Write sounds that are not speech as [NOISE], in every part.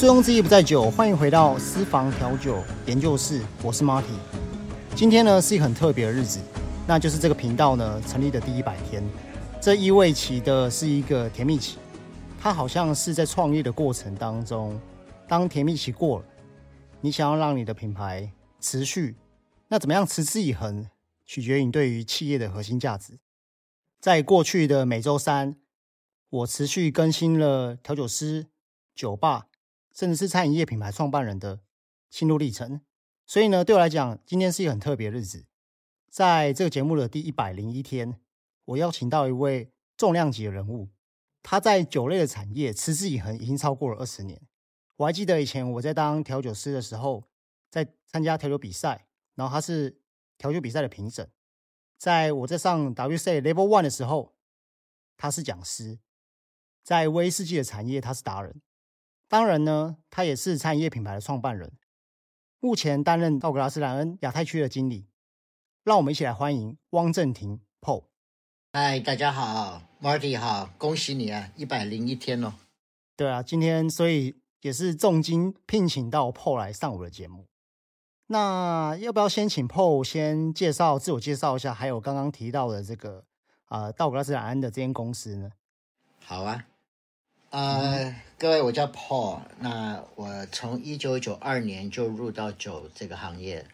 醉翁之意不在酒，欢迎回到私房调酒研究室，我是 Marty。今天呢是一个很特别的日子，那就是这个频道呢成立的第一百天。这意味起的是一个甜蜜期，它好像是在创业的过程当中，当甜蜜期过了，你想要让你的品牌持续，那怎么样持之以恒，取决于你对于企业的核心价值。在过去的每周三，我持续更新了调酒师、酒吧。甚至是餐饮业品牌创办人的心路历程，所以呢，对我来讲，今天是一个很特别的日子。在这个节目的第一百零一天，我邀请到一位重量级的人物，他在酒类的产业持之以恒，已经超过了二十年。我还记得以前我在当调酒师的时候，在参加调酒比赛，然后他是调酒比赛的评审。在我在上 WC Level One 的时候，他是讲师。在威士忌的产业，他是达人。当然呢，他也是餐饮业品牌的创办人，目前担任道格拉斯莱恩亚太区的经理。让我们一起来欢迎汪正廷 Paul。嗨，大家好，Marty 好，恭喜你啊，一百零一天哦。对啊，今天所以也是重金聘请到 Paul 来上我的节目。那要不要先请 Paul 先介绍自我介绍一下，还有刚刚提到的这个啊道格拉斯莱恩的这间公司呢？好啊。呃，各位，我叫 Paul。那我从一九九二年就入到酒这个行业，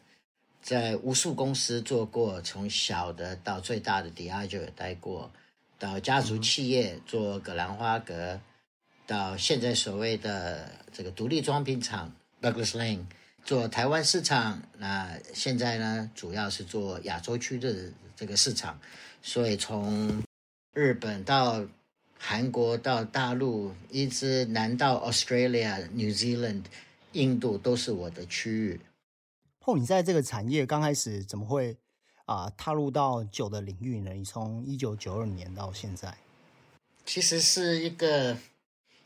在无数公司做过，从小的到最大的 Diageo 也待过，到家族企业做葛兰花格，到现在所谓的这个独立装瓶厂 Douglas Lane 做台湾市场。那现在呢，主要是做亚洲区的这个市场，所以从日本到韩国到大陆，一直南到 Australia、New Zealand、印度都是我的区域。后你在这个产业刚开始怎么会啊踏入到酒的领域呢？你从一九九二年到现在，其实是一个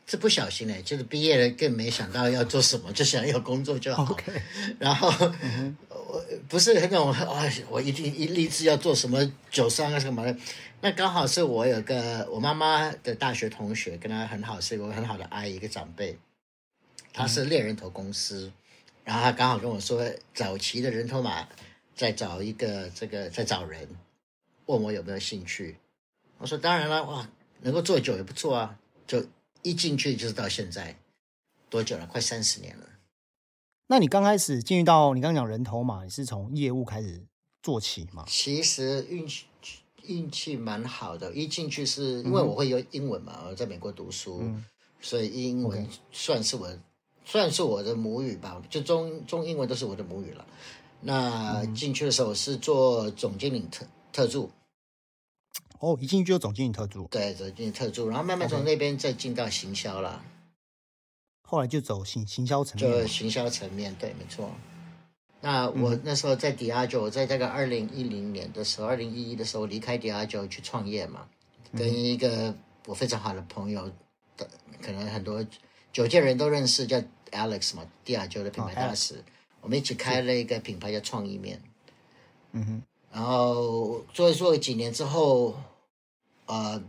是不小心的，就是毕业了更没想到要做什么，就想要工作就好。然后我不是那种啊，我一定一立志要做什么酒商啊什么的。那刚好是我有个我妈妈的大学同学，跟她很好，是一个很好的阿姨，一个长辈。他是猎人头公司，然后他刚好跟我说，早期的人头马在找一个这个在找人，问我有没有兴趣。我说当然了，哇，能够做酒也不错啊。就一进去就是到现在多久了？快三十年了。那你刚开始进入到你刚刚讲人头嘛，你是从业务开始做起嘛？其实运气。运气蛮好的，一进去是因为我会用英文嘛，我在美国读书，所以英文算是我算是我的母语吧，就中中英文都是我的母语了。那进去的时候是做总经理特特助，哦，一进去就总经理特助，对，总经理特助，然后慢慢从那边再进到行销了，后来就走行行销层面，就行销层面，对，没错。那我那时候在迪亚九，在这个二零一零年的时候，二零一一的时候离开迪亚九去创业嘛，跟一个我非常好的朋友，的可能很多九界人都认识，叫 Alex 嘛，迪亚九的品牌大使，我们一起开了一个品牌叫创意面，嗯哼，然后做一做几年之后，呃，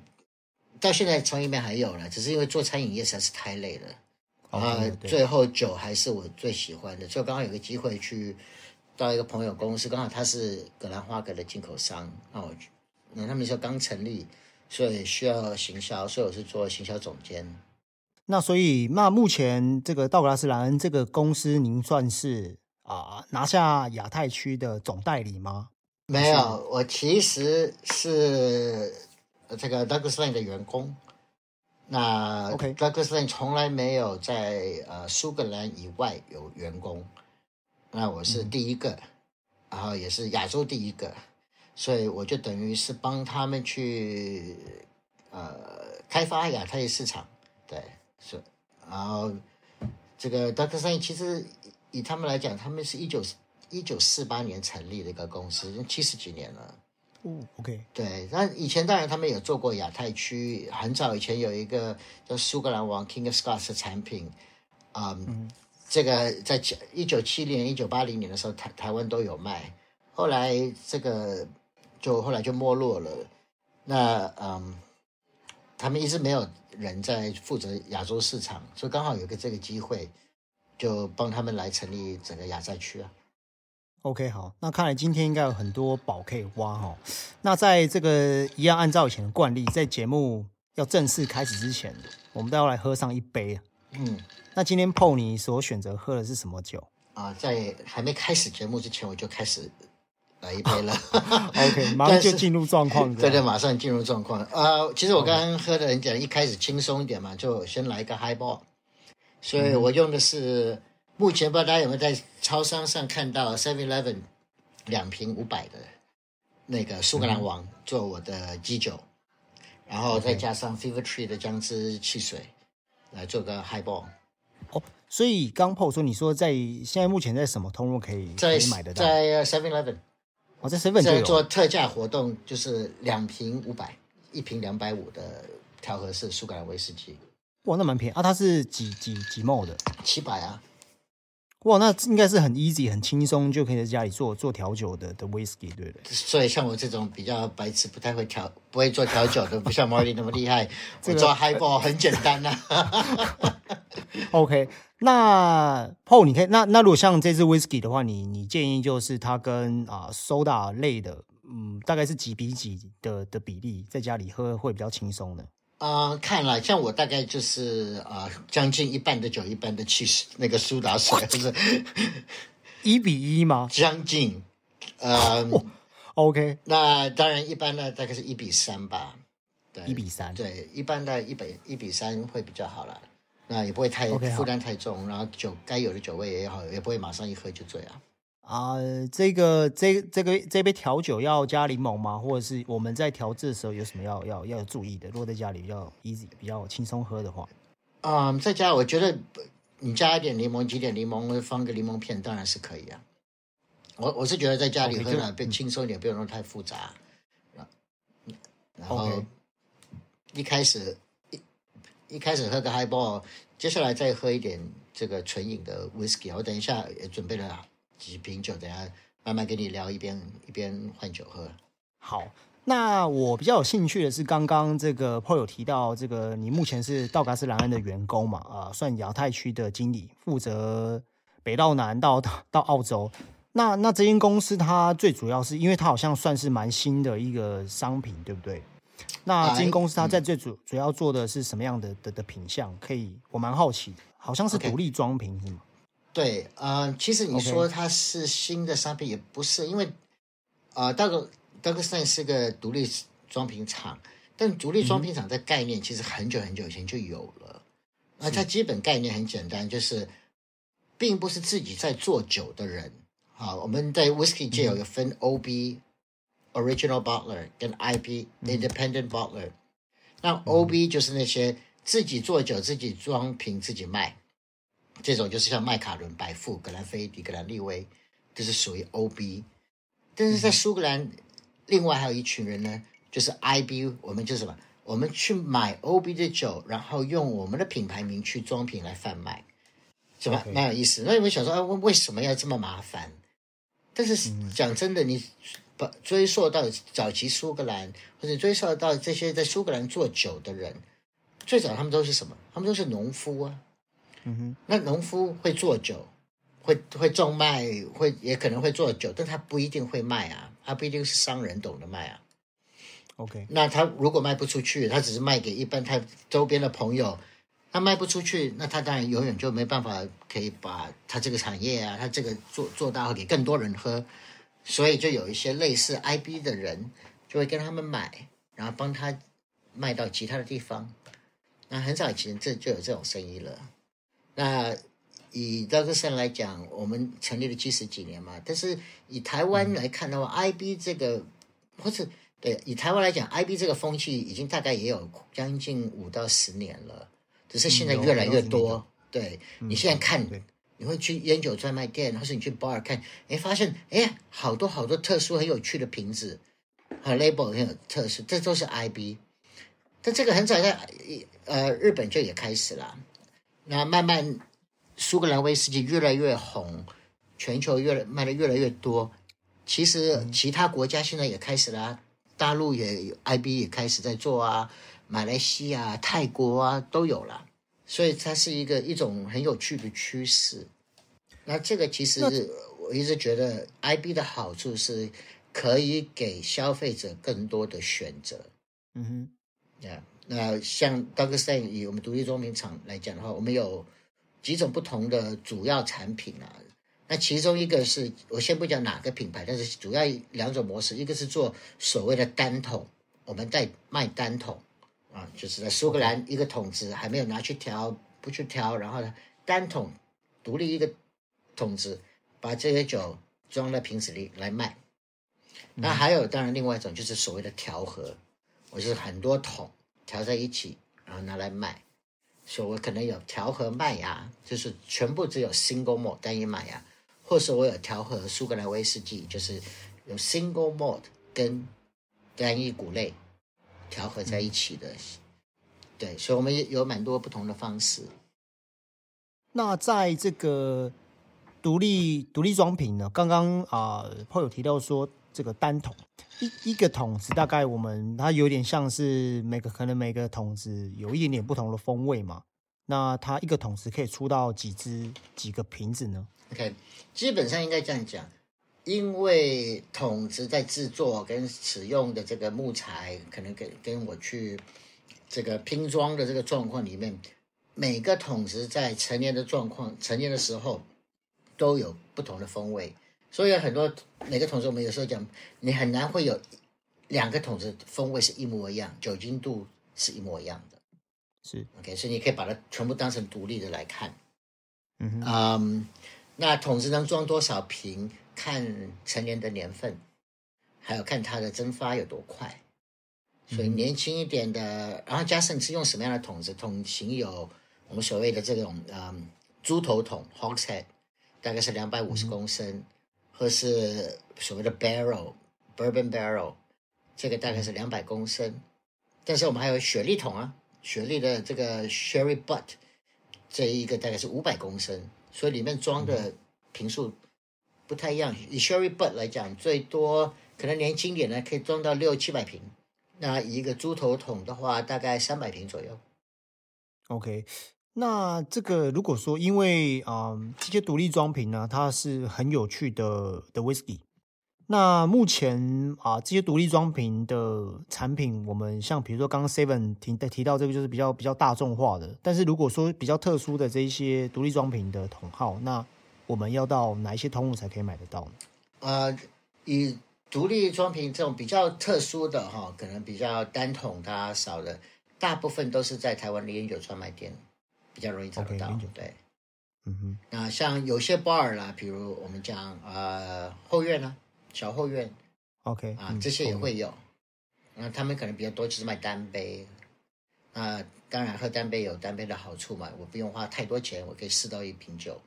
到现在创意面还有了，只是因为做餐饮业实在是太累了。啊，最后酒还是我最喜欢的，就刚刚有个机会去到一个朋友公司，刚好他是格兰花格的进口商，那我那他们说刚成立，所以需要行销，所以我是做行销总监。那所以那目前这个道格拉斯兰恩这个公司，您算是啊拿下亚太区的总代理吗？没有，我其实是这个 Douglas Lane 的员工。那 Douglas Lane 从来没有在呃苏格兰以外有员工，那我是第一个，然后也是亚洲第一个，所以我就等于是帮他们去呃开发亚太市场，对，是，然后这个 Douglas Lane 其实以他们来讲，他们是一九一九四八年成立的一个公司，七十几年了。哦，OK，对，那以前当然他们有做过亚太区，很早以前有一个叫苏格兰王 King of Scots 的产品，啊，这个在一九七零年、一九八零年的时候，台台湾都有卖，后来这个就后来就没落了。那嗯他们一直没有人在负责亚洲市场，所以刚好有个这个机会，就帮他们来成立整个亚太区啊。OK，好，那看来今天应该有很多宝可以挖哈。那在这个一样按照以前的惯例，在节目要正式开始之前，我们都要来喝上一杯。嗯，那今天 PO 你所选择喝的是什么酒啊，在还没开始节目之前，我就开始来一杯了。？[LAUGHS] [LAUGHS] OK，马上就进入状况。对对，马上进入状况。呃，其实我刚刚喝的很简单，一开始轻松一点嘛，就先来一个 highball。所以我用的是、目前不知道大家有没有在超商上看到 Seven Eleven 两瓶五百的那个苏格兰王做我的基酒，然后再加上 Fever Tree 的姜汁汽水来做个 highball。哦，所以刚 PO 说，你说在现在目前在什么通路可以可以买得到？在 Seven Eleven 哦，在 Seven 就在有。做特价活动，就是两瓶五百，一瓶两百五的调和式苏格兰威士忌，哇，那蛮便宜啊！它是几几几 ml 的？七百啊。哇，那应该是很 easy、很轻松就可以在家里做做调酒的的 whisky，对不对？所以像我这种比较白痴、不太会调、不会做调酒的，[LAUGHS] 不像 Marty 那么厉害，这个我做 highball 很简单呐、啊。[LAUGHS] OK，那 Paul，你可以那那如果像这支 whisky 的话，你你建议就是它跟啊、soda 类的，嗯，大概是几比几的的比例，在家里喝会比较轻松的。啊、看了，像我大概就是啊、将近一半的酒，一半的气势，那个苏打水，就是一比一吗 [LAUGHS] 将近。呃，？OK，那当然一般呢，大概是一比三吧。对，一比三。对，一般的一比一比三会比较好了，那也不会太负担太重，然后酒该有的酒味也好，也不会马上一喝就醉啊。啊、这个这这个这杯调酒要加柠檬吗？或者是我们在调制的时候有什么要要要注意的？如果在家里比较 easy、比较轻松喝的话，嗯，在家我觉得你加一点柠檬，挤点柠檬，放个柠檬片，当然是可以啊。我我是觉得在家里喝就呢变轻松一点，不用弄太复杂。然后一开始一一开始喝个 highball，接下来再喝一点这个纯饮的 whisky。我等一下也准备了几瓶酒，等下慢慢跟你聊，一边一边换酒喝。好，那我比较有兴趣的是，刚刚这个 Paul 有提到，这个你目前是道格斯兰恩的员工嘛？啊、算亚太区的经理，负责北到南到到澳洲。那那这间公司它最主要是因为它好像算是蛮新的一个商品，对不对？那这间公司它在最主、主要做的是什么样的的的品相？可以，我蛮好奇，好像是独立装瓶是吗？对，呃，其实你说它是新的商品也不是，因为呃，道格道格斯坦是个独立装瓶厂，但独立装瓶厂的概念其实很久很久以前就有了。那它基本概念很简单，就是并不是自己在做酒的人。好，我们在 whisky 界有个分 OB、original bottler 跟 IB、independent bottler。那 OB 就是那些自己做酒、自己装瓶、自己卖。这种就是像麦卡伦、百富、格兰菲迪、格兰利威，这是属于 OB。但是在苏格兰，另外还有一群人呢，就是 IB，我们就是什么？我们去买 OB 的酒，然后用我们的品牌名去装瓶来贩卖，是吧蛮有意思。那你会想说，啊，为为什么要这么麻烦？但是讲真的，你把追溯到早期苏格兰，或者追溯到这些在苏格兰做酒的人，最早他们都是什么？他们都是农夫啊。嗯哼，那农夫会做酒，会会种麦，会也可能会做酒，但他不一定会卖啊，他不一定是商人懂得卖啊。OK，那他如果卖不出去，他只是卖给一般他周边的朋友，他卖不出去，那他当然永远就没办法可以把他这个产业啊，他这个做做大给更多人喝，所以就有一些类似 IB 的人就会跟他们买，然后帮他卖到其他的地方。那很早以前这就有这种生意了。那以道格森来讲，我们成立了七十几年嘛，但是以台湾来看的话、i b 这个或者对以台湾来讲，IB 这个风气已经大概也有将近五到十年了，只是现在越来越多。有对你现在看，你会去烟酒专卖店，或是你去 bar 看，哎，发现哎，好多好多特殊很有趣的瓶子，和 label 很有特殊，这都是 IB。但这个很早在呃日本就也开始了，那慢慢苏格兰威士忌越来越红，全球越来卖的越来越多。其实其他国家现在也开始啦、大陆也 IB 也开始在做啊，马来西亚、泰国啊都有了，所以它是一个一种很有趣的趋势。那这个其实我一直觉得 IB 的好处是可以给消费者更多的选择。嗯哼，呀，那像 t a n 以我们独立装瓶厂来讲的话，我们有几种不同的主要产品啊。那其中一个是我先不讲哪个品牌，但是主要两种模式，一个是做所谓的单桶，我们在卖单桶。啊，就是在苏格兰一个桶子还没有拿去调，不去调，然后呢单桶独立一个桶子，把这些酒装在瓶子里来卖。那还有当然另外一种就是所谓的调和，我是很多桶调在一起，然后拿来卖。所以我可能有调和麦芽，就是全部只有 single malt 单一麦芽，或是我有调和苏格兰威士忌，就是有 single malt 跟单一谷类。调和在一起的，对，所以我们也有蛮多不同的方式。那在这个独立独立装瓶呢？刚刚啊，炮友提到说，这个单桶一一个桶子，大概我们它有点像是每个可能每个桶子有一点点不同的风味嘛。那它一个桶子可以出到几只几个瓶子呢？OK，基本上应该这样讲。因为桶子在制作跟使用的这个木材，可能跟跟我去这个拼装的这个状况里面，每个桶子在成年的状况、成年的时候都有不同的风味，所以很多每个桶子我们有时候讲，你很难会有两个桶子风味是一模一样，酒精度是一模一样的。是 OK，所以你可以把它全部当成独立的来看。嗯嗯，那桶子能装多少瓶？看成年的年份，还有看它的蒸发有多快，所以年轻一点的，然后加上你是用什么样的桶子，桶型有我们所谓的这种嗯猪头桶 （hogshead），大概是两百五十公升，或是所谓的 barrel bourbon barrel，这个大概是两百公升。但是我们还有雪莉桶啊，雪莉的这个 sherry butt，这一个大概是五百公升，所以里面装的瓶数。不太一样，以 Sherry Butt 来讲，最多可能年轻点呢，可以装到六七百瓶。那一个猪头桶的话，大概三百瓶左右。OK，那这个如果说因为啊这些独立装瓶呢，它是很有趣的的 Whisky。那目前啊这些独立装瓶的产品，我们像比如说刚刚 Seven 提提到这个就是比较比较大众化的，但是如果说比较特殊的这一些独立装瓶的桶号，那我们要到哪一些通路才可以买得到呢？呃，以独立装瓶这种比较特殊的哈，可能比较单桶它少的，大部分都是在台湾的烟酒专卖店较容易找得到。对，嗯哼。那像有些 bar 啦，比如我们讲呃后院啊，小后院，OK 啊，这些也会有。那他们可能比较多就是卖单杯。那当然喝单杯有单杯的好处嘛，我不用花太多钱，我可以试到一瓶酒。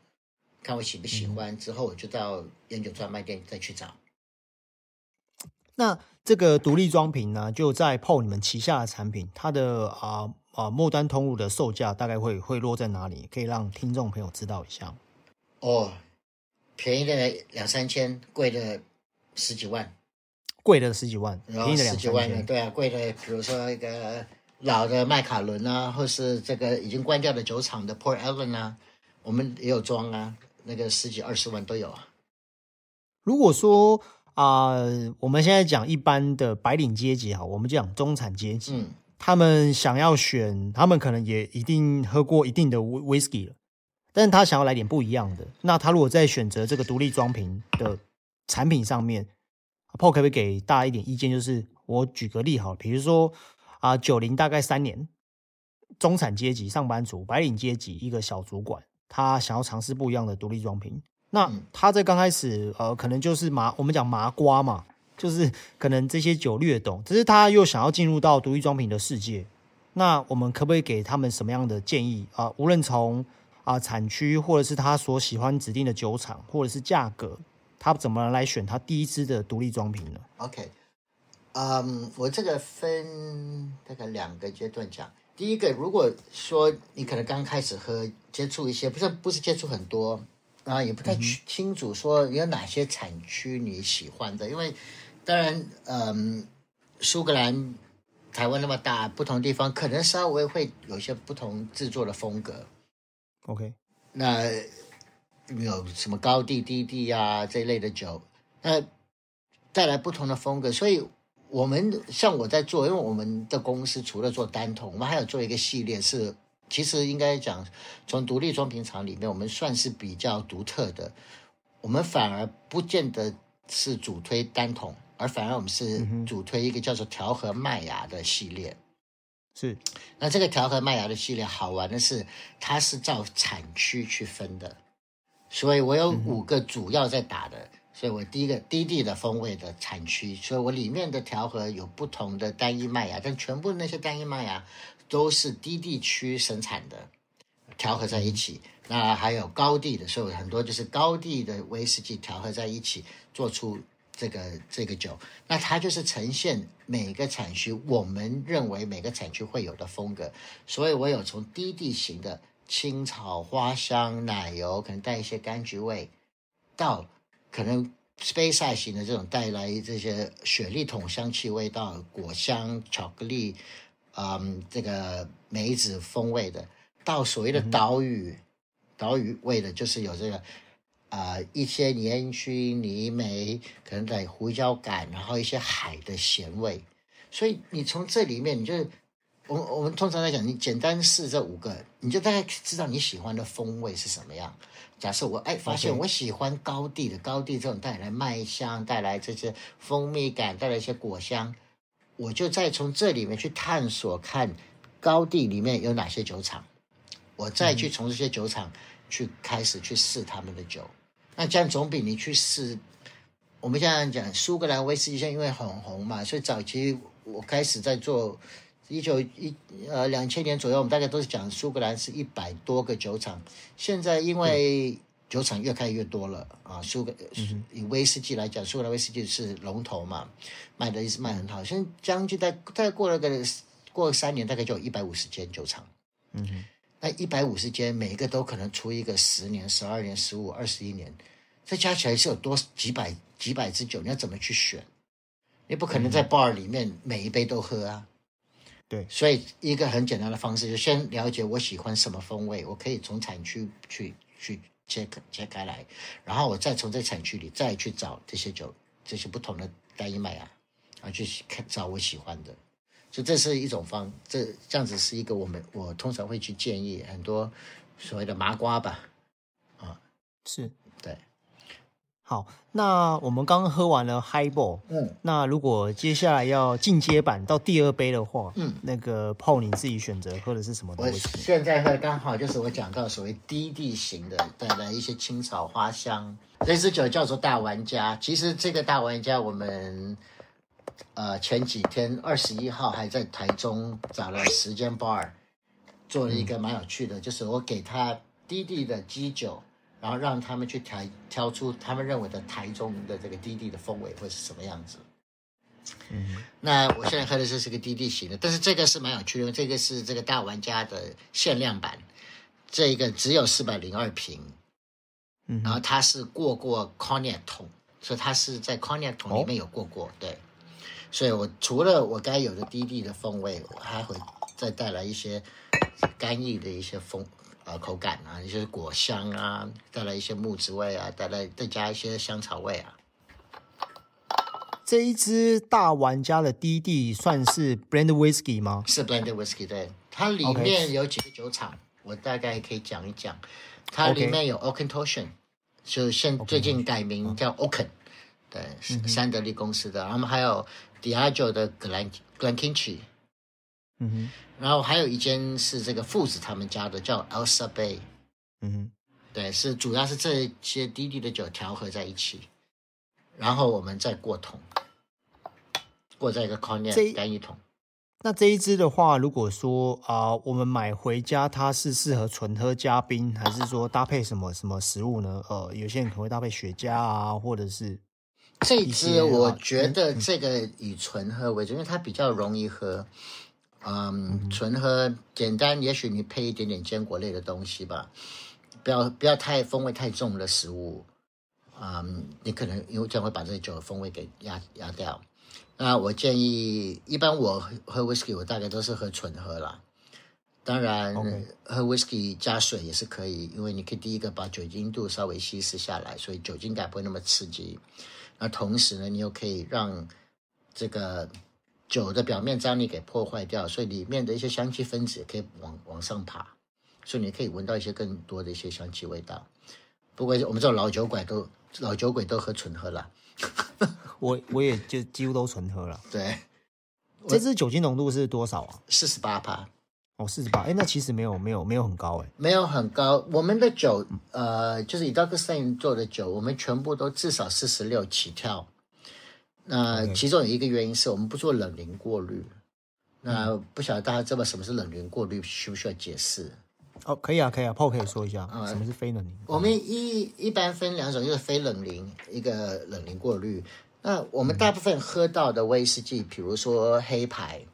看我喜不喜欢，之后我就到烟酒专卖店再去找。那这个独立装瓶呢，就在 PO 你们旗下的产品，它的啊啊末端通路的售价大概会会落在哪里？可以让听众朋友知道一下。哦，便宜的两三千，贵的十几万。贵的十几万，便宜的十几万。对啊，贵的，比如说一个老的麦卡伦啊，或是这个已经关掉的酒厂的 Port Ellen 啊，我们也有装啊。那个十几二十万都有啊。如果说啊，我们现在讲一般的白领阶级哈，我们讲中产阶级，嗯，他们想要选，他们可能也一定喝过一定的威威士忌了，但是他想要来点不一样的。那他如果在选择这个独立装瓶的产品上面，Paul 可不可以给大家一点意见？就是我举个例哈，比如说啊，九零大概三年，中产阶级上班族，白领阶级一个小主管。他想要尝试不一样的独立装瓶，那他在刚开始，呃，可能就是麻，我们讲麻瓜嘛，就是可能这些酒略懂，只是他又想要进入到独立装瓶的世界，那我们可不可以给他们什么样的建议啊？无论从啊产区，或者是他所喜欢指定的酒厂，或者是价格，他怎么来选他第一支的独立装瓶呢？OK，嗯，我这个分大概两个阶段讲。第一个，如果说你可能刚开始喝，接触一些，不是不是接触很多，啊，也不太清楚说有哪些产区你喜欢的，因为当然，嗯，苏格兰台湾那么大，不同地方可能稍微会有一些不同制作的风格。OK，那有什么高地、低地啊这一类的酒，那带来不同的风格。所以我们像我在做，因为我们的公司除了做单桶，我们还有做一个系列是，其实应该讲从独立装瓶厂里面，我们算是比较独特的。我们反而不见得是主推单桶，而反而我们是主推一个叫做调和麦芽的系列。是那这个调和麦芽的系列好玩的是，它是照产区去分的，所以我有五个主要在打的。所以我第一个低地的风味的产区，所以我里面的调和有不同的单一麦芽，但全部那些单一麦芽都是低地区生产的，调和在一起。那还有高地的，所以很多就是高地的威士忌调和在一起，做出这个这个酒。那它就是呈现每个产区我们认为每个产区会有的风格。所以我有从低地型的青草、花香、奶油，可能带一些柑橘味，到可能 space 型的这种带来这些雪莉桶香气味道、果香、巧克力，嗯，这个梅子风味的，到所谓的岛屿。岛屿味的，就是有这个啊、呃、一些烟熏、泥煤，可能带胡椒感，然后一些海的咸味。所以你从这里面，你就我我们通常来讲，你简单试这五个，你就大概知道你喜欢的风味是什么样。假设我哎发现我喜欢高地的高地这种带来麦香、带来这些蜂蜜感、带来一些果香，我就再从这里面去探索看高地里面有哪些酒厂。我再去从这些酒厂去开始去试他们的酒，那这样总比你去试。我们现在讲苏格兰威士忌，现在因为很红嘛，所以早期我开始在做一九一呃两千年左右，我们大概都是讲苏格兰是一百多个酒厂。现在因为酒厂越开越多了啊，苏格以威士忌来讲，苏格兰威士忌是龙头嘛，卖的一直卖很好。现在将近大大概过了个过了三年，大概就有一百五十间酒厂。嗯哼，那一百五十间，每一个都可能出一个十年、十二年、十五、二十一年，这加起来是有多几百几百支酒，你要怎么去选？你不可能在 bar 里面每一杯都喝啊。对所以一个很简单的方式，就先了解我喜欢什么风味，我可以从产区去去切开切开来，然后我再从这产区里再去找这些酒，这些不同的单一麦芽，然后去看找我喜欢的。所以这是一种方，这这样子是一个我们我通常会去建议很多所谓的麻瓜吧，啊是对，好。那我们刚刚喝完了 Highball，嗯，那如果接下来要进阶版到第二杯的话，嗯，那个泡你自己选择喝的是什么的我威士忌？现在喝刚好就是我讲到所谓低地型的，带来一些青草花香。这支酒叫做大玩家，其实这个大玩家我们呃前几天二十一号还在台中找了时间 bar，做了一个蛮有趣的，就是我给他滴滴的基酒。然后让他们去挑挑出他们认为的台中的这个滴滴的风味会是什么样子。嗯，那我现在喝的这是个滴滴型的，但是这个是蛮有趣的，这个是这个大玩家的限量版，这个只有四百零二瓶，嗯，然后它是过过 cognac 桶，所以它是在 cognac 桶里面有过过，对。所以我除了我该有的低地的风味，我还会再带来一些干邑的一些风呃口感啊，一些果香啊，带来一些木质味啊，带来再加一些香草味啊。这一支大玩家的低地算是 Blend Whisky 吗？是 blended whisky，对，它里面有几个酒厂我大概可以讲一讲。它里面有 Oakentoshan，就现最近改名叫 Oaken，对，是三得利公司的。然后我们还有 Diageo 的 Glen Glenkinchie，嗯哼，然后还有一间是这个父子他们家的，叫 Elsa Bay，嗯哼，对，是主要是这些低地的酒调和在一起，然后我们再过桶，过在一个 cognac 这干一桶。那这一支的话，如果说啊、我们买回家，它是适合纯喝加冰，还是说搭配什么什么食物呢？呃，有些人可能会搭配雪茄啊，或者是这支我啊觉得这个以纯喝为主，因为它比较容易喝。嗯，纯喝简单，也许你配一点点坚果类的东西吧，不要不要太风味太重的食物。嗯，你可能因为这样会把这个酒的风味给压压掉。那我建议，一般我喝喝 whisky，我大概都是喝纯喝啦。当然喝 whisky 加水也是可以，因为你可以第一个把酒精度稍微稀释下来，所以酒精感不会那么刺激。那同时呢，你又可以让这个酒的表面张力给破坏掉，所以里面的一些香气分子可以往往上爬，所以你可以闻到一些更多的一些香气味道。不过我们这种老酒鬼都老酒鬼都喝纯喝了，[LAUGHS] 我我也就几乎都纯喝了。对，这支酒精浓度是多少啊？四十八帕。哦，四十八。哎，那其实没有没有没有很高哎。没有很高，我们的酒，呃，就是以 d o g s t e n 做的酒，我们全部都至少四十六起跳。那其中有一个原因是我们不做冷凝过滤。那不晓得大家知道什么是冷凝过滤，需不需要解释？哦，可以啊，可以啊，Paul 可以说一下嗯什么是非冷凝。我们一一般分两种，就是非冷凝，一个冷凝过滤。那我们大部分喝到的威士忌，比如说黑牌，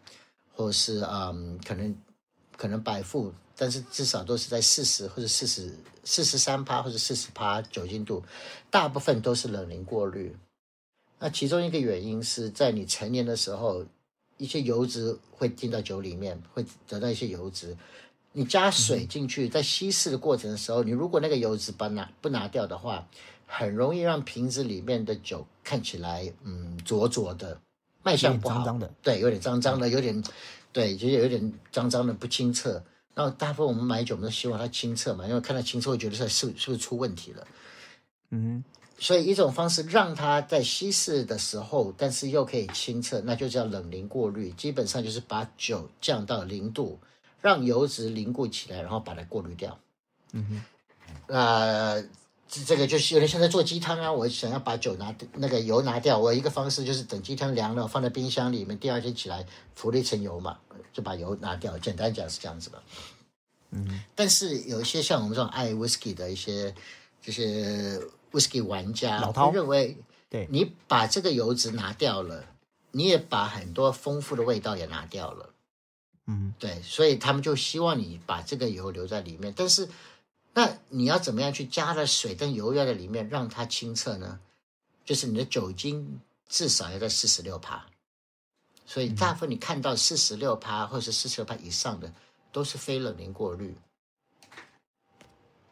或是嗯，可能可能百富，但是至少都是在四十或者四十四十三趴或者四十趴酒精度，大部分都是冷凝过滤。那其中一个原因是在你成年的时候，一些油脂会进到酒里面，会得到一些油脂。你加水进去，在稀释的过程的时候，你如果那个油脂把拿不拿掉的话，很容易让瓶子里面的酒看起来嗯浊浊的，卖相不好，脏脏的对，有点脏脏的，有点对，就是有点脏脏的不清澈。然后大部分我们买酒，我们都希望它清澈嘛，因为看到清澈会觉得是是是不是出问题了。嗯所以一种方式让它在稀释的时候，但是又可以清澈，那就叫冷凝过滤。基本上就是把酒降到零度，让油脂凝固起来，然后把它过滤掉。嗯哼，呃，这这个就是有点像在做鸡汤啊。我想要把酒拿那个油拿掉，我一个方式就是等鸡汤凉了，放在冰箱里面，第二天起来浮了一层油嘛，就把油拿掉。简单讲是这样子的。嗯，但是有一些像我们这种爱 whisky 的一些这些 whisky 玩家，老饕会认为，对你把这个油脂拿掉了，你也把很多丰富的味道也拿掉了。嗯对，所以他们就希望你把这个油留在里面。但是，那你要怎么样去加了水跟油要在里面让它清澈呢？就是你的酒精至少要在四十六帕。所以大部分你看到四十六帕或者是四十六帕以上的，都是非冷凝过滤。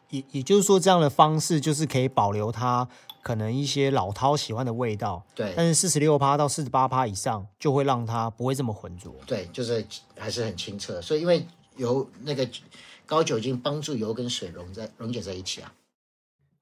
也也就是说，这样的方式就是可以保留它可能一些老饕喜欢的味道，对但是四十六趴到四十八趴以上，就会让它不会这么浑浊。对，就是还是很清澈。所以因为有那个高酒精帮助油跟水溶在溶解在一起啊。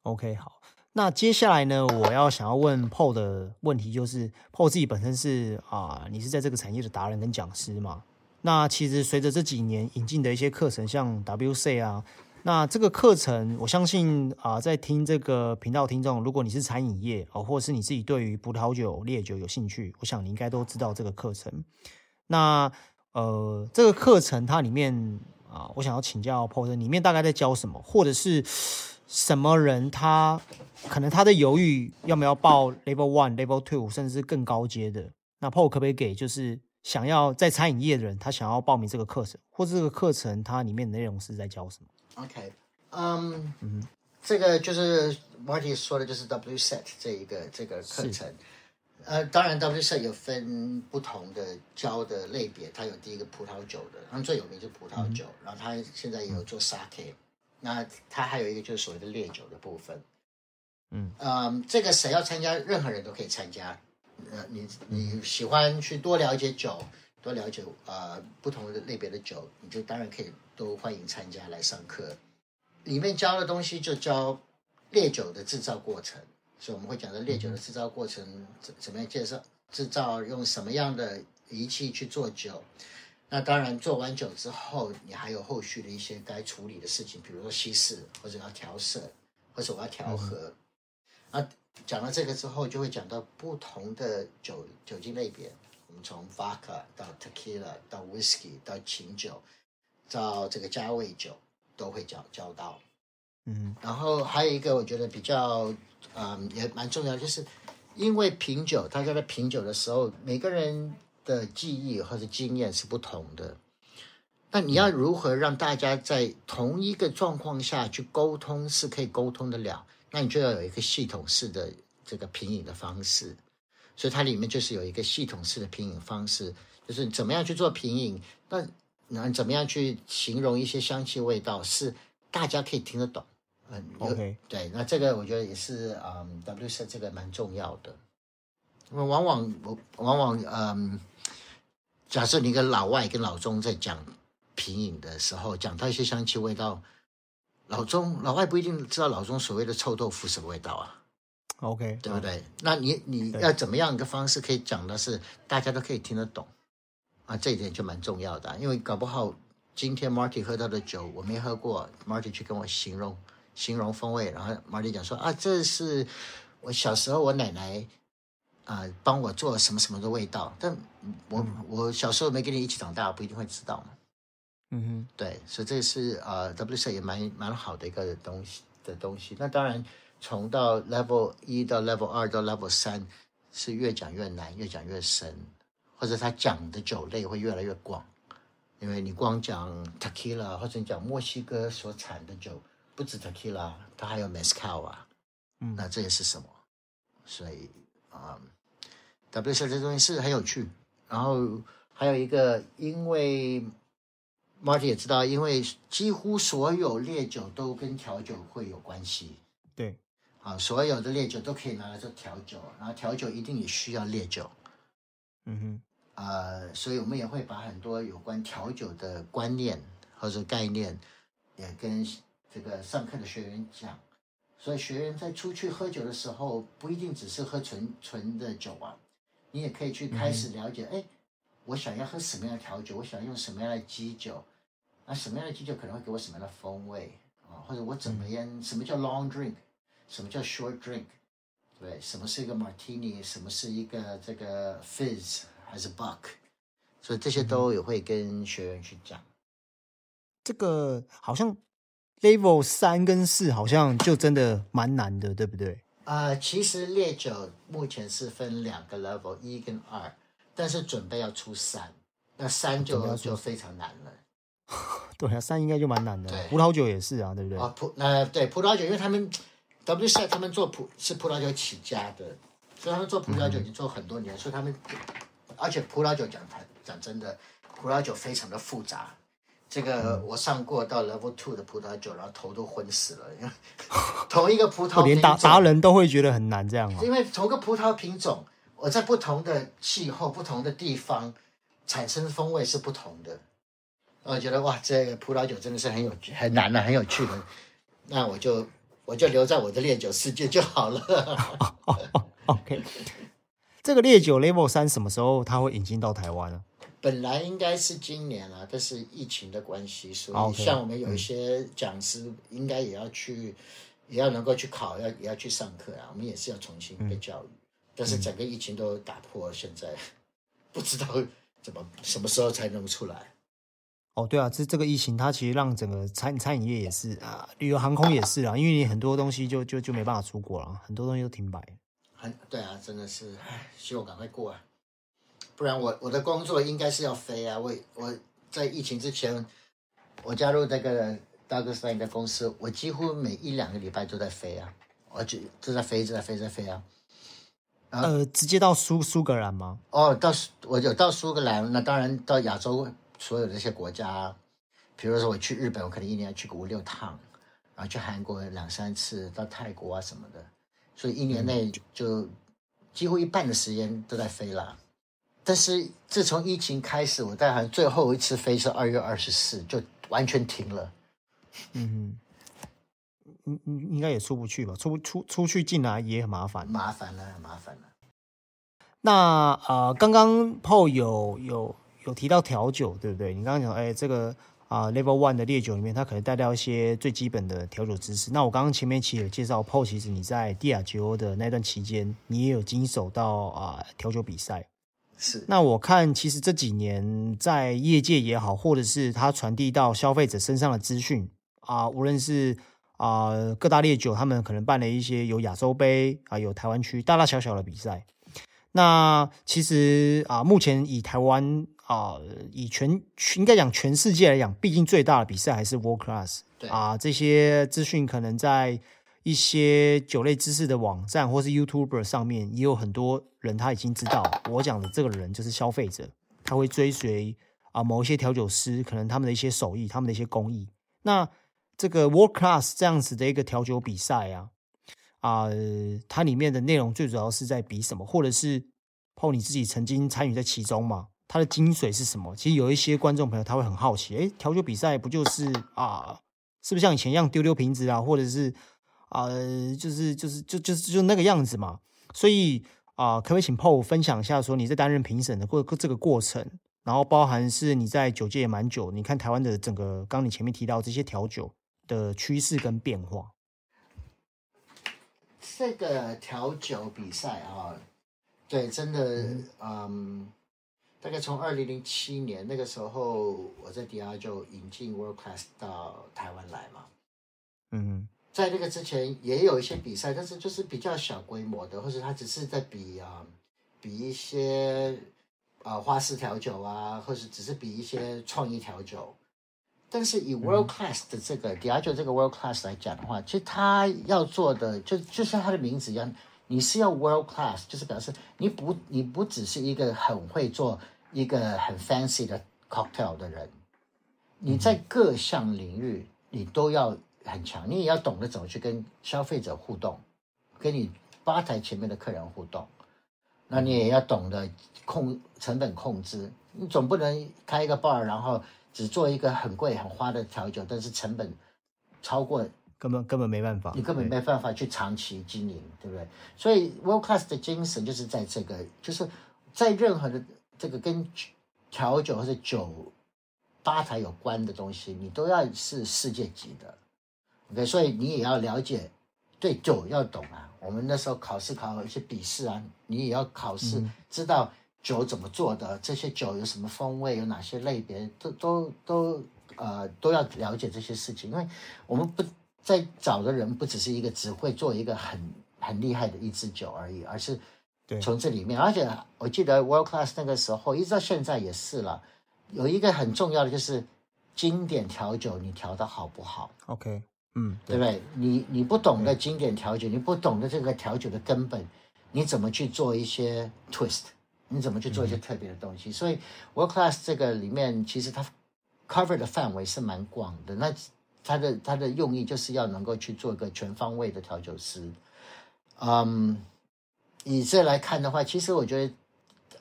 OK，好，那接下来呢，我要想要问 Paul 的问题就是，Paul 自己本身是啊、你是在这个产业的达人跟讲师嘛？那其实随着这几年引进的一些课程，像 WC 啊，那这个课程，我相信啊、在听这个频道听众，如果你是餐饮业哦，或者是你自己对于葡萄酒、烈酒有兴趣，我想你应该都知道这个课程。那呃，这个课程它里面啊、我想要请教的里面大概在教什么，或者是什么人他可能他在犹豫要不要报 Level One、Level Two，甚至是更高阶的。那 Paul 可不可以给就是想要在餐饮业的人，他想要报名这个课程，或者这个课程它里面的内容是在教什么？OK，嗯，这个就是 Marty 说的，就是 WSET 这一个这个课程。呃，当然 WSET 有分不同的教的类别，它有第一个葡萄酒的，他们最有名就是葡萄酒，然后它现在也有做 sake，那它还有一个就是所谓的烈酒的部分。嗯嗯，这个谁要参加，任何人都可以参加。呃，你你喜欢去多了解酒，多了解呃不同的类别的酒，你就当然可以都欢迎参加来上课。里面教的东西就教烈酒的制造过程，所以我们会讲到烈酒的制造过程怎怎么样介绍制造，用什么样的仪器去做酒。那当然，做完酒之后，你还有后续的一些该处理的事情，比如说稀释，或者要调色，或者我要调和。啊，讲到这个之后，就会讲到不同的酒酒精类别。我们从 vodka 到 tequila 到 whisky 到琴酒，到这个加味酒，都会教教到。嗯然后还有一个我觉得比较，嗯，也蛮重要，就是因为品酒，大家在品酒的时候，每个人的记忆或者经验是不同的。那你要如何让大家在同一个状况下去沟通，是可以沟通得了？那你就要有一个系统式的这个品饮的方式。所以它里面就是有一个系统式的品饮方式，就是怎么样去做品饮，那那怎么样去形容一些香气味道，是大家可以听得懂。嗯 OK 对，那这个我觉得也是嗯，W 色这个蛮重要的，因为往往我往往嗯，假设你跟老外跟老中在讲品饮的时候，讲到一些香气味道，老中老外不一定知道老中所谓的臭豆腐什么味道啊，OK，对不对？那你你要怎么样一个方式可以讲的是大家都可以听得懂啊？这一点就蛮重要的啊、因为搞不好今天 Marty 喝到的酒我没喝过，Marty 去跟我形容形容风味，然后 Marty 讲说啊，这是我小时候我奶奶啊、帮我做什么什么的味道，但我、我小时候没跟你一起长大，不一定会知道嘛。嗯对，所以这是呃 W 色也蛮蛮好的一个东西的东西。那当然，从到 Level 一到 Level 二到 Level 三是越讲越难，越讲越深，或者他讲的酒类会越来越广，因为你光讲 Tequila 或者你讲墨西哥所产的酒，不止 Tequila，它还有 Mezcal 啊，嗯那这也是什么？所以啊、w 色这东西是很有趣。然后还有一个，因为 Marty 也知道，因为几乎所有烈酒都跟调酒会有关系。对，啊，所有的烈酒都可以拿来做调酒，然后调酒一定也需要烈酒。嗯哼呃，所以我们也会把很多有关调酒的观念或者概念，也跟这个上课的学员讲。所以学员在出去喝酒的时候，不一定只是喝纯纯的酒啊，你也可以去开始了解，哎、我想要喝什么样的调酒，我想用什么样的基酒，那什么样的基酒可能会给我什么样的风味啊，或者我怎么样，什么叫 long drink，什么叫 short drink，对，什么是一个 martini，什么是一个这个 fizz 还是 buck，所以这些都也会跟学员去讲。这个好像 Level 三跟四好像就真的蛮难的，对不对？呃，其实烈酒目前是分两个 level，一跟二，但是准备要出三，那三就就非常难了。[LAUGHS] 对啊，三应该就蛮难的对。葡萄酒也是啊，对不对？啊，葡呃对葡萄酒，因为他们 W 赛他们做葡是葡萄酒起家的，所以他们做葡萄酒已经做很多年，所以他们而且葡萄酒讲谈讲真的，葡萄酒非常的复杂。这个我上过到 Level Two 的葡萄酒，然后头都昏死了，因为 [LAUGHS] 同一个葡萄连达达人都会觉得很难这样啊。因为同个葡萄品种，我在不同的气候、不同的地方产生风味是不同的。我觉得哇，这个葡萄酒真的是很有很难的、很有趣的。那我就我就留在我的烈酒世界就好了。[LAUGHS] OK，这个烈酒 Level 三什么时候它会引进到台湾呢？本来应该是今年啊，但是疫情的关系，所以像我们有一些讲师，应该也要去，也要能够去考，要也要去上课啊。我们也是要重新被教育，但是整个疫情都打破，现在 [LAUGHS] 不知道怎么什么时候才能出来。哦，对啊，这这个疫情它其实让整个餐餐饮业也是啊，旅游航空也是啊，因为你很多东西就就就没办法出国了，很多东西都停摆。很对啊，真的是，唉，希望赶快过啊，不然我我的工作应该是要飞啊。我我在疫情之前，我加入这个 Douglas Line 的公司，我几乎每一两个礼拜都在飞啊，我就都在飞，就在飞，在飞啊。啊呃，直接到苏苏格兰吗？哦，到苏我有到苏格兰，那当然到亚洲所有这些国家，比如说我去日本，我可能一年要去个五六趟，然后去韩国两三次，到泰国啊什么的，所以一年内就几乎一半的时间都在飞了。但是自从疫情开始，我再好像最后一次飞是二月二十四，就完全停了。嗯哼，应应应该也出不去吧？出出出去进来也很麻烦。麻烦了，麻烦了。那呃，刚刚 Paul 有有有提到调酒，对不对？你刚刚讲，哎，这个啊、Level One 的烈酒里面，它可能带到一些最基本的调酒知识。那我刚刚前面其实有介绍，Paul 其实你在蒂亚吉欧的那段期间，你也有经手到啊、调酒比赛。是，那我看，其实这几年在业界也好，或者是它传递到消费者身上的资讯啊，无论是啊各大烈酒，他们可能办了一些有亚洲杯啊，有台湾区大大小小的比赛。那其实啊，目前以台湾啊，以全应该讲全世界来讲，毕竟最大的比赛还是 World Class 对。啊，这些资讯可能在一些酒类知识的网站或是 YouTuber 上面，也有很多人他已经知道我讲的这个人就是消费者，他会追随啊某一些调酒师，可能他们的一些手艺，他们的一些工艺。那这个 World Class 这样子的一个调酒比赛啊，啊，它里面的内容最主要是在比什么，或者是泡你自己曾经参与在其中嘛？它的精髓是什么？其实有一些观众朋友他会很好奇，诶，调酒比赛不就是啊，是不是像以前一样丢丢瓶子啊，或者是？啊，就是就是就就是就那个样子嘛，所以啊，可不可以请 Paul 分享一下，说你在担任评审的过这个过程，然后包含是你在酒界也蛮久，你看台湾的整个，刚你前面提到这些调酒的趋势跟变化。这个调酒比赛啊，对，真的，嗯，大概从二零零七年那个时候，我在迪亚就引进 World Class 到台湾来嘛，嗯。在那个之前也有一些比赛，但是就是比较小规模的，或者他只是在比啊，比一些啊花式调酒啊，或者只是比一些创意调酒。但是以 World Class 的这个 Diageo 这个 World Class 来讲的话，其实他要做的就就像他的名字一样，你是要 World Class，就是表示你不你不只是一个很会做一个很 fancy 的 cocktail 的人，你在各项领域你都要。很强，你也要懂得怎么去跟消费者互动，跟你吧台前面的客人互动。那你也要懂得控成本控制，你总不能开一个 bar，然后只做一个很贵很花的调酒，但是成本超过，根本根本没办法，你根本没办法去长期经营，对不对？所以 world class 的精神就是在这个，就是在任何的这个跟调酒或者酒吧台有关的东西，你都要是世界级的。OK，所以你也要了解，对酒要懂啊。我们那时候考试考一些笔试啊，你也要考试，知道酒怎么做的，这些酒有什么风味，有哪些类别，都都都呃都要了解这些事情。因为我们不在找的人不只是一个只会做一个很很厉害的一支酒而已，而是从这里面。而且我记得 World Class 那个时候一直到现在也是了，有一个很重要的就是经典调酒，你调的好不好？OK。嗯，对不对？你你不懂得经典调酒，你不懂得这个调酒的根本，你怎么去做一些 twist？你怎么去做一些特别的东西？所以 world class 这个里面其实它 cover 的范围是蛮广的。那它的它的用意就是要能够去做一个全方位的调酒师。嗯，以这来看的话，其实我觉得，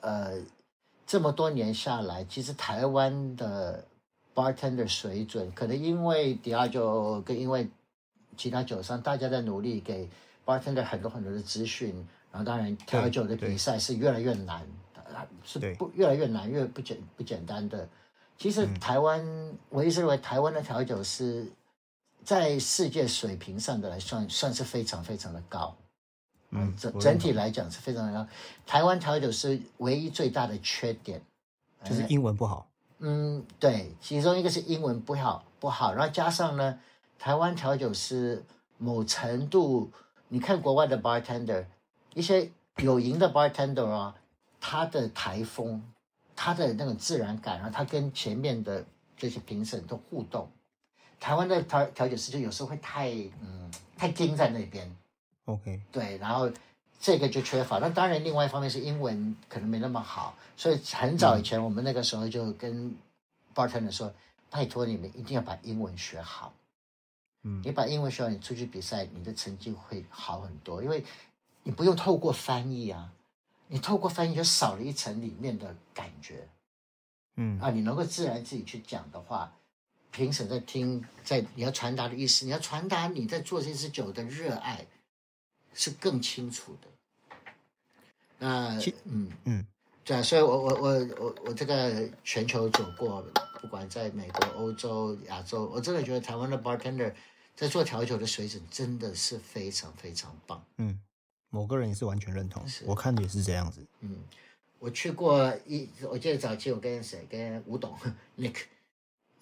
呃，这么多年下来，其实台湾的。Bartender 水准可能因为迪亚酒跟因为其他酒商大家在努力给 bartender 很多很多的资讯，然后当然调酒的比赛是越来越难，是不越来越难越不简不简单的。其实台湾我一直认为台湾的调酒是在世界水平上的来算算是非常非常的高，嗯，整整体来讲是非常的高。台湾调酒师唯一最大的缺点就是英文不好。嗯，对，其中一个是英文不好不好，然后加上呢，台湾调酒师某程度，你看国外的 bartender，一些有赢的 bartender 啊，他的台风，他的那种自然感，然后他跟前面的这些评审都互动，台湾的调调酒师就有时候会太嗯太盯在那边，OK，对，然后。这个就缺乏，那当然，另外一方面是英文可能没那么好，所以很早以前我们那个时候就跟 bartender 说：“拜托你们一定要把英文学好，嗯，你把英文学好，你出去比赛，你的成绩会好很多，因为你不用透过翻译啊，你透过翻译就少了一层里面的感觉，嗯。啊，你能够自然自己去讲的话，评审在听，在你要传达的意思，你要传达你在做这支酒的热爱。”是更清楚的。那嗯嗯，对啊，所以我我我我我这个全球走过，不管在美国、欧洲、亚洲，我真的觉得台湾的 bartender 在做调酒的水准真的是非常非常棒。嗯，某个人也是完全认同，我看也是这样子。嗯，我去过一，我记得早期我跟谁，跟吴董 Nick，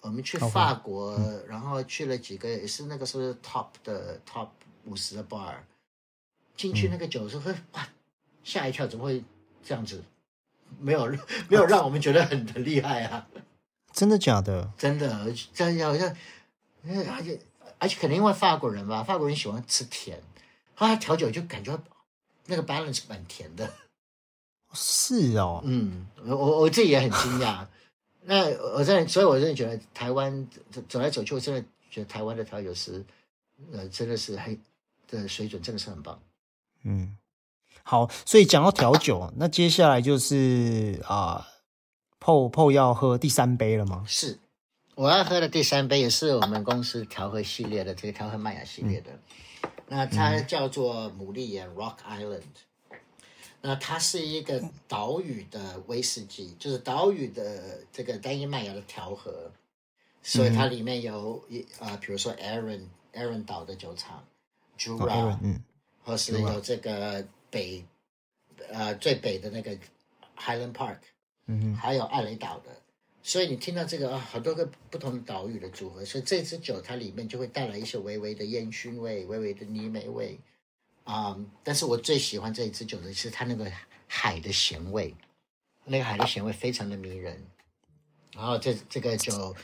我们去法国，然后去了几个，也是那个时候 top 的 top 五十的 bar。进去那个酒时候，哇，吓一跳，怎么会这样子？没有 [LAUGHS] 没有让我们觉得很很厉害啊！真的假的？真的，真的好像，而且而且可能因为法国人吧，法国人喜欢吃甜，后来调酒就感觉那个 balance 蛮甜的。是哦，嗯，我我我自己也很惊讶。[LAUGHS] 那我真的，所以我真的觉得台湾走走来走去，我真的觉得台湾的调酒师，呃，真的是很的水准，真的是很棒。嗯，好，所以讲到调酒，那接下来就是啊，泡泡要喝第三杯了吗？是，我要喝的第三杯也是我们公司调和系列的这个调和麦芽系列的，那它叫做牡蛎岩 Rock Island。那它是一个岛屿的威士忌，就是岛屿的这个单一麦芽的调和，所以它里面有一啊，比如说 Aaron Aaron 岛的酒厂，Jura，嗯，或是有这个北呃最北的那个 Highland Park，嗯还有艾雷岛的，所以你听到这个啊，好多个不同的岛屿的组合，所以这支酒它里面就会带来一些微微的烟熏味，微微的泥煤味。啊！但是我最喜欢这一支酒的是它那个海的咸味，那个海的咸味非常的迷人。然后这这个酒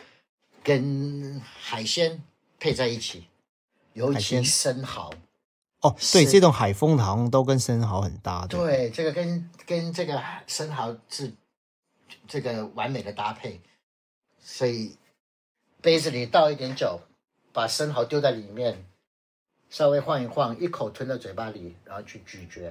跟海鲜配在一起，尤其生蚝。哦，对，这种海风好像都跟生蚝很搭的。对，这个跟跟这个生蚝是这个完美的搭配。所以杯子里倒一点酒，把生蚝丢在里面。稍微晃一晃，一口吞到嘴巴里，然后去咀嚼。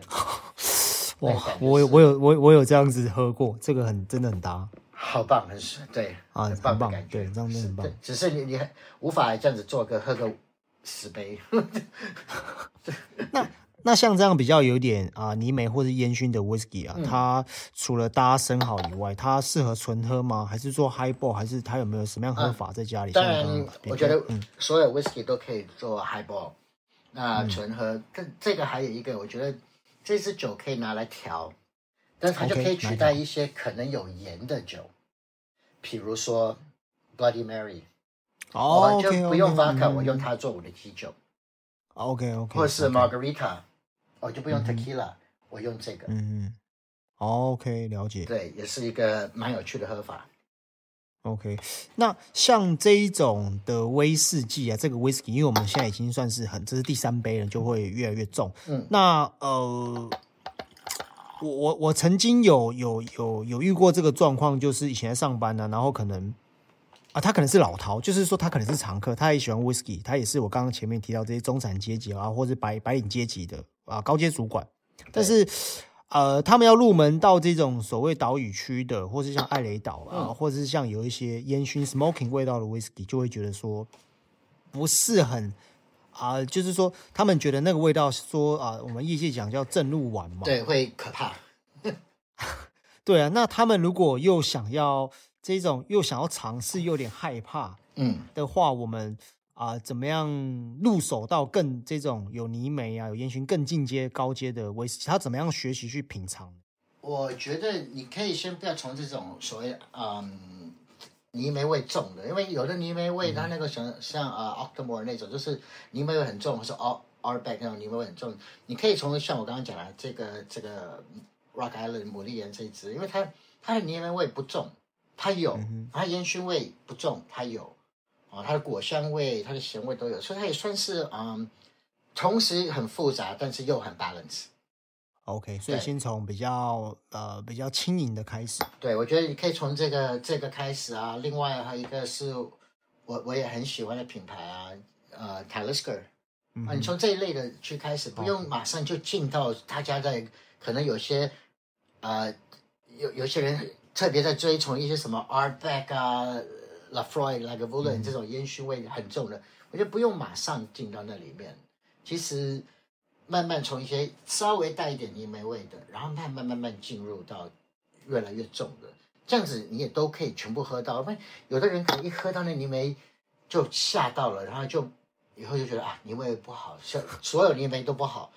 [LAUGHS] 哇，我有我有我我有这样子喝过，这个很真的很搭，好棒，很对啊，很棒感觉，对，这样很棒。只是你你无法这样子做个喝个十杯。[LAUGHS] 那那像这样比较有点啊泥煤或者烟熏的 whisky 啊，它除了搭生蚝以外，它适合纯喝吗？还是做 highball？还是它有没有什么样喝法在家里？当然，我觉得所有 whisky 都可以做 highball。那纯喝，这这个还有一个，我觉得这支酒可以拿来调，但它就可以取代一些可能有盐的酒，比如说 Bloody Mary，哦，就不用 Vodka，我用它做我的基酒，OK OK，或是 Margarita，我就不用 Tequila，我用这个，嗯嗯，OK，了解，对，也是一个蛮有趣的喝法。OK，那像这一种的威士忌啊，这个 whisky，因为我们现在已经算是很，这是第三杯了，就会越来越重。嗯，那呃，我我我曾经有有有有遇过这个状况，就是以前在上班呢，然后可能啊，他可能是老饕，就是说他可能是常客，他也喜欢 whisky，他也是我刚刚前面提到这些中产阶级啊，或者白白领阶级的啊高阶主管，但是。呃，他们要入门到这种所谓岛屿区的，或是像艾雷岛啊，或者是像有一些烟熏 smoking 味道的 whisky，就会觉得说不是很啊，就是说他们觉得那个味道说啊，我们业界讲叫正入丸嘛，对，会可怕。[LAUGHS] 对啊，那他们如果又想要这种，又想要尝试，又有点害怕，嗯的话，我们。啊，怎么样入手到更这种有泥煤啊、有烟熏更进阶、高阶的威士忌？他怎么样学习去品尝？我觉得你可以先不要从这种所谓嗯泥煤味重的，因为有的泥煤味它那个像像啊 Octomore 那种，就是泥煤味很重，或是 R R Back 那种泥煤味很重。你可以从像我刚刚讲的这个这个 Rock Island 牡蛎岩这一支，因为它它的泥煤味不重，它有；它烟熏味不重，它有。哦，它的果香味、它的咸味都有，所以它也算是嗯，同时很复杂，但是又很 balance。OK，所以先从比较呃比较轻盈的开始。对，我觉得你可以从这个这个开始啊。另外还有一个是我我也很喜欢的品牌啊，呃，Talisker 啊，你从这一类的去开始，不用马上就进到大家在可能有些呃有有些人特别在追崇一些什么 Artback 啊。Lafroy、l a g a v u l a n 这种烟熏味很重的，我觉得不用马上进到那里面。其实慢慢从一些稍微带一点泥煤味的，然后慢慢慢慢进入到越来越重的，这样子你也都可以全部喝到。因为有的人可能一喝到那泥煤就吓到了，然后就以后就觉得啊泥味不好，像所有泥煤都不好，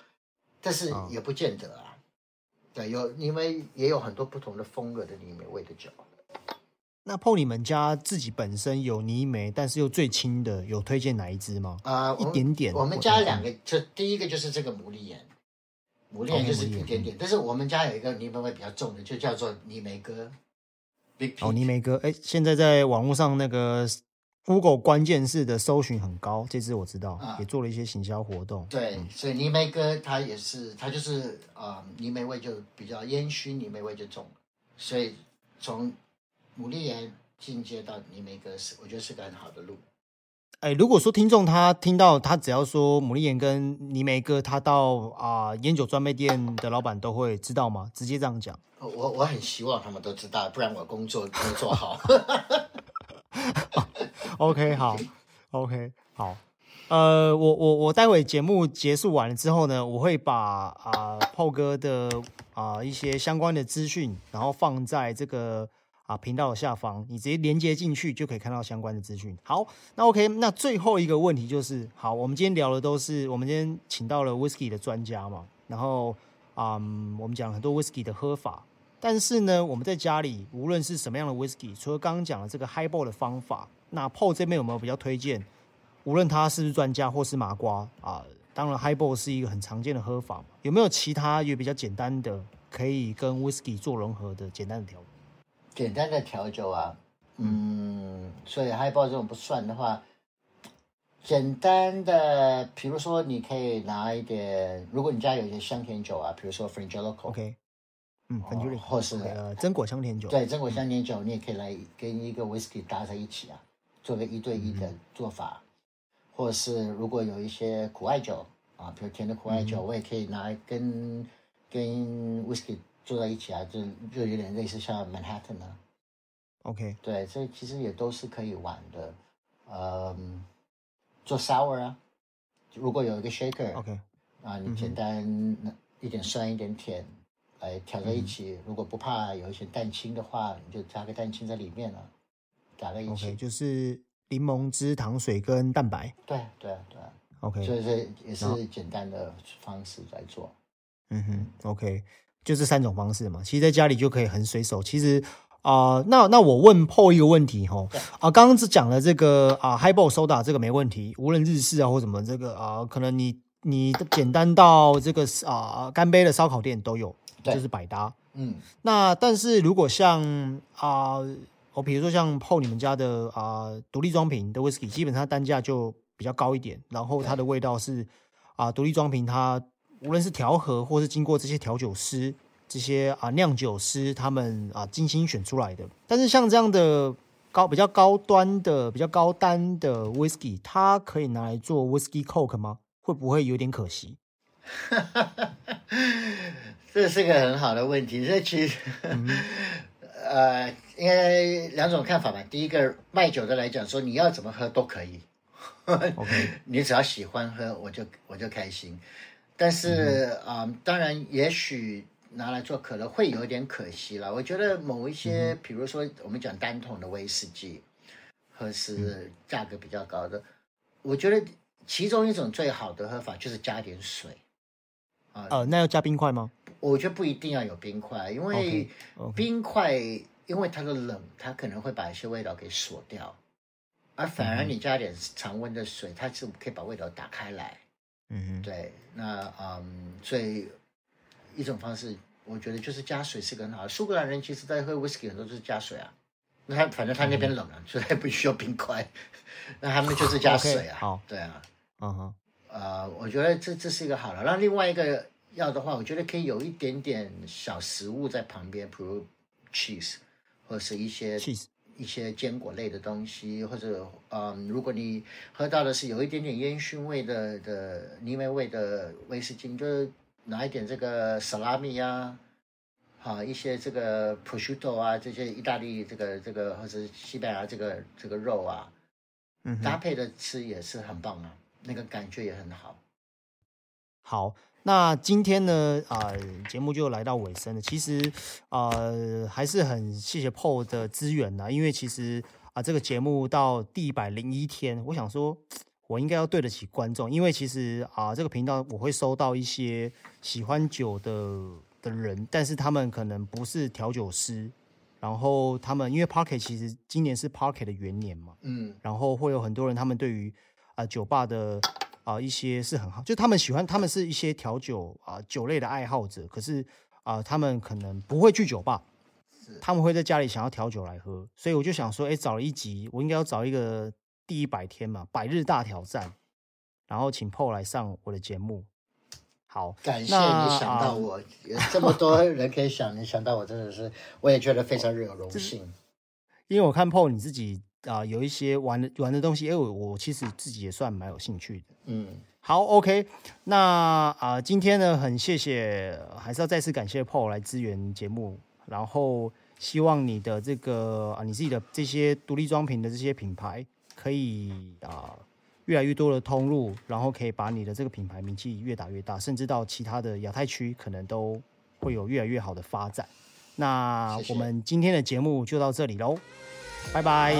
但是也不见得啊。对，有因为也有很多不同的风格的泥煤味的酒。那碰你们家自己本身有泥煤，但是又最轻的，有推荐哪一支吗？啊，一点点。我们家两个，就第一个就是这个牡蛎岩，牡蛎岩就是一点点。但是我们家有一个泥煤味比较重的，就叫做泥煤哥。哦，泥煤哥，哎，现在在网络上那个 Google 关键字的搜寻很高，这支我知道，啊也做了一些行销活动。对，所以泥煤哥他也是，他就是呃泥煤味就比较烟熏，泥煤味就重，所以从牡蛎盐进阶到泥煤哥是，我觉得是个很好的路。哎，如果说听众他听到他只要说牡蛎盐跟泥煤哥，他到啊、烟酒专卖店的老板都会知道吗？直接这样讲。我我很希望他们都知道，不然我工作没有做好。[LAUGHS] [LAUGHS] [LAUGHS] OK，好，OK，好。呃，我我我待会节目结束完了之后呢，我会把啊、炮哥的啊、一些相关的资讯，然后放在这个啊频道的下方，你直接连接进去就可以看到相关的资讯。好，那 OK，那最后一个问题就是，好，我们今天聊的都是我们今天请到了 Whisky 的专家嘛，然后嗯，我们讲了很多 Whisky 的喝法，但是呢，我们在家里无论是什么样的 whisky，除了刚刚讲的这个 highball 的方法，那 Paul 这边有没有比较推荐？无论他是不是专家或是麻瓜啊，当然 highball 是一个很常见的喝法嘛，有没有其他也比较简单的可以跟 whisky 做融合的简单的调理？简单的调酒啊，嗯，所以 highball 这种不算的话，简单的，比如说你可以拿一点，如果你家有一些香甜酒啊，比如说 Frangelico，OK，嗯，哦粉酒里或是呃榛果香甜酒，对，榛果香甜酒，你也可以来跟一个 whisky 搭在一起啊，做个一对一的做法，或者是如果有一些苦艾酒啊，比如甜的苦艾酒，我也可以拿来跟跟 whisky 做在一起啊，就就有点类似像 Manhattan 啊，，OK，对，这其实也都是可以玩的，嗯，做 sour 啊，如果有一个 shaker，OK，啊，你简单一点酸一点甜来调在一起。如果不怕有一些蛋清的话，你就加个蛋清在里面了，打在一起。就是柠檬汁、糖水跟蛋白对对啊对啊，，OK，所以这也是简单的方式来做。嗯哼，OK，就这三种方式嘛。其实在家里就可以很随手。其实啊、那那我问 PO 一个问题哈，啊，刚刚只讲了这个啊，Highball Soda 这个没问题，无论日式啊或什么这个啊，可能你你简单到这个啊干杯的烧烤店都有，对就是百搭。嗯，那但是如果像啊，我、比如说像 PO 你们家的啊独立装瓶的 Whisky，基本上单价就比较高一点，然后它的味道是啊独立装瓶它无论是调和或是经过这些调酒师、这些啊酿酒师他们啊精心选出来的。但是像这样的高比较高端的、比较高单的 whisky，它可以拿来做 whisky coke 吗？会不会有点可惜？[LAUGHS] 这是个很好的问题。这其实，呃，应该两种看法吧。第一个，卖酒的来讲说，你要怎么喝都可以。[LAUGHS] 你只要喜欢喝，我就我就开心。但是啊、嗯当然，也许拿来做可乐会有点可惜了。我觉得某一些，比如说我们讲单桶的威士忌，或是价格比较高的，我觉得其中一种最好的喝法就是加点水。呃，那要加冰块吗？我觉得不一定要有冰块，因为冰块因为它的冷，它可能会把一些味道给锁掉，而反而你加点常温的水，它是可以把味道打开来。嗯哼。对，那嗯，所以一种方式，我觉得就是加水是个很好的。苏格兰人其实在喝 whisky 很多都是加水啊，那他反正他那边冷啊，所以他不需要冰块，[LAUGHS] 那他们就是加水啊。好对啊，嗯哼，呃，我觉得这这是一个好了。那另外一个要的话，我觉得可以有一点点小食物在旁边，比如 cheese 或是一些 cheese 一些坚果类的东西，或者嗯，如果你喝到的是有一点点烟熏味的的泥煤味的威士忌，你就拿一点这个 salami 啊，好一些这个 prosciutto 啊，这些意大利这个这个或者是西班牙这个这个肉啊，嗯，搭配的吃也是很棒啊，那个感觉也很好。好，那今天呢，啊、节目就来到尾声了。其实，呃，还是很谢谢 PO 的资源呐，因为其实啊、这个节目到第一百零一天，我想说，[TSK] 我应该要对得起观众，因为其实啊、这个频道我会收到一些喜欢酒的的人，但是他们可能不是调酒师，然后他们因为 Parket 其实今年是 Parket 的元年嘛，嗯然后会有很多人，他们对于啊、酒吧的啊、一些是很好，就他们喜欢，他们是一些调酒啊、酒类的爱好者，可是啊、他们可能不会去酒吧，他们会在家里想要调酒来喝，所以我就想说，哎，找了一集，我应该要找一个第一百天嘛，百日大挑战，然后请 PO 来上我的节目。好，感谢你想到我，[LAUGHS] 有这么多人可以想，你想到我真的是，我也觉得非常有荣幸。因为我看 PO 你自己啊，有一些玩的玩的东西，哎，我我其实自己也算蛮有兴趣的。嗯，好，OK，那啊，今天呢，很谢谢，还是要再次感谢 Paul 来支援节目，然后希望你的这个啊，你自己的这些独立装瓶的这些品牌，可以啊。越来越多的通路，然后可以把你的这个品牌名气越打越大，甚至到其他的亚太区，可能都会有越来越好的发展。那我们今天的节目就到这里喽，拜拜。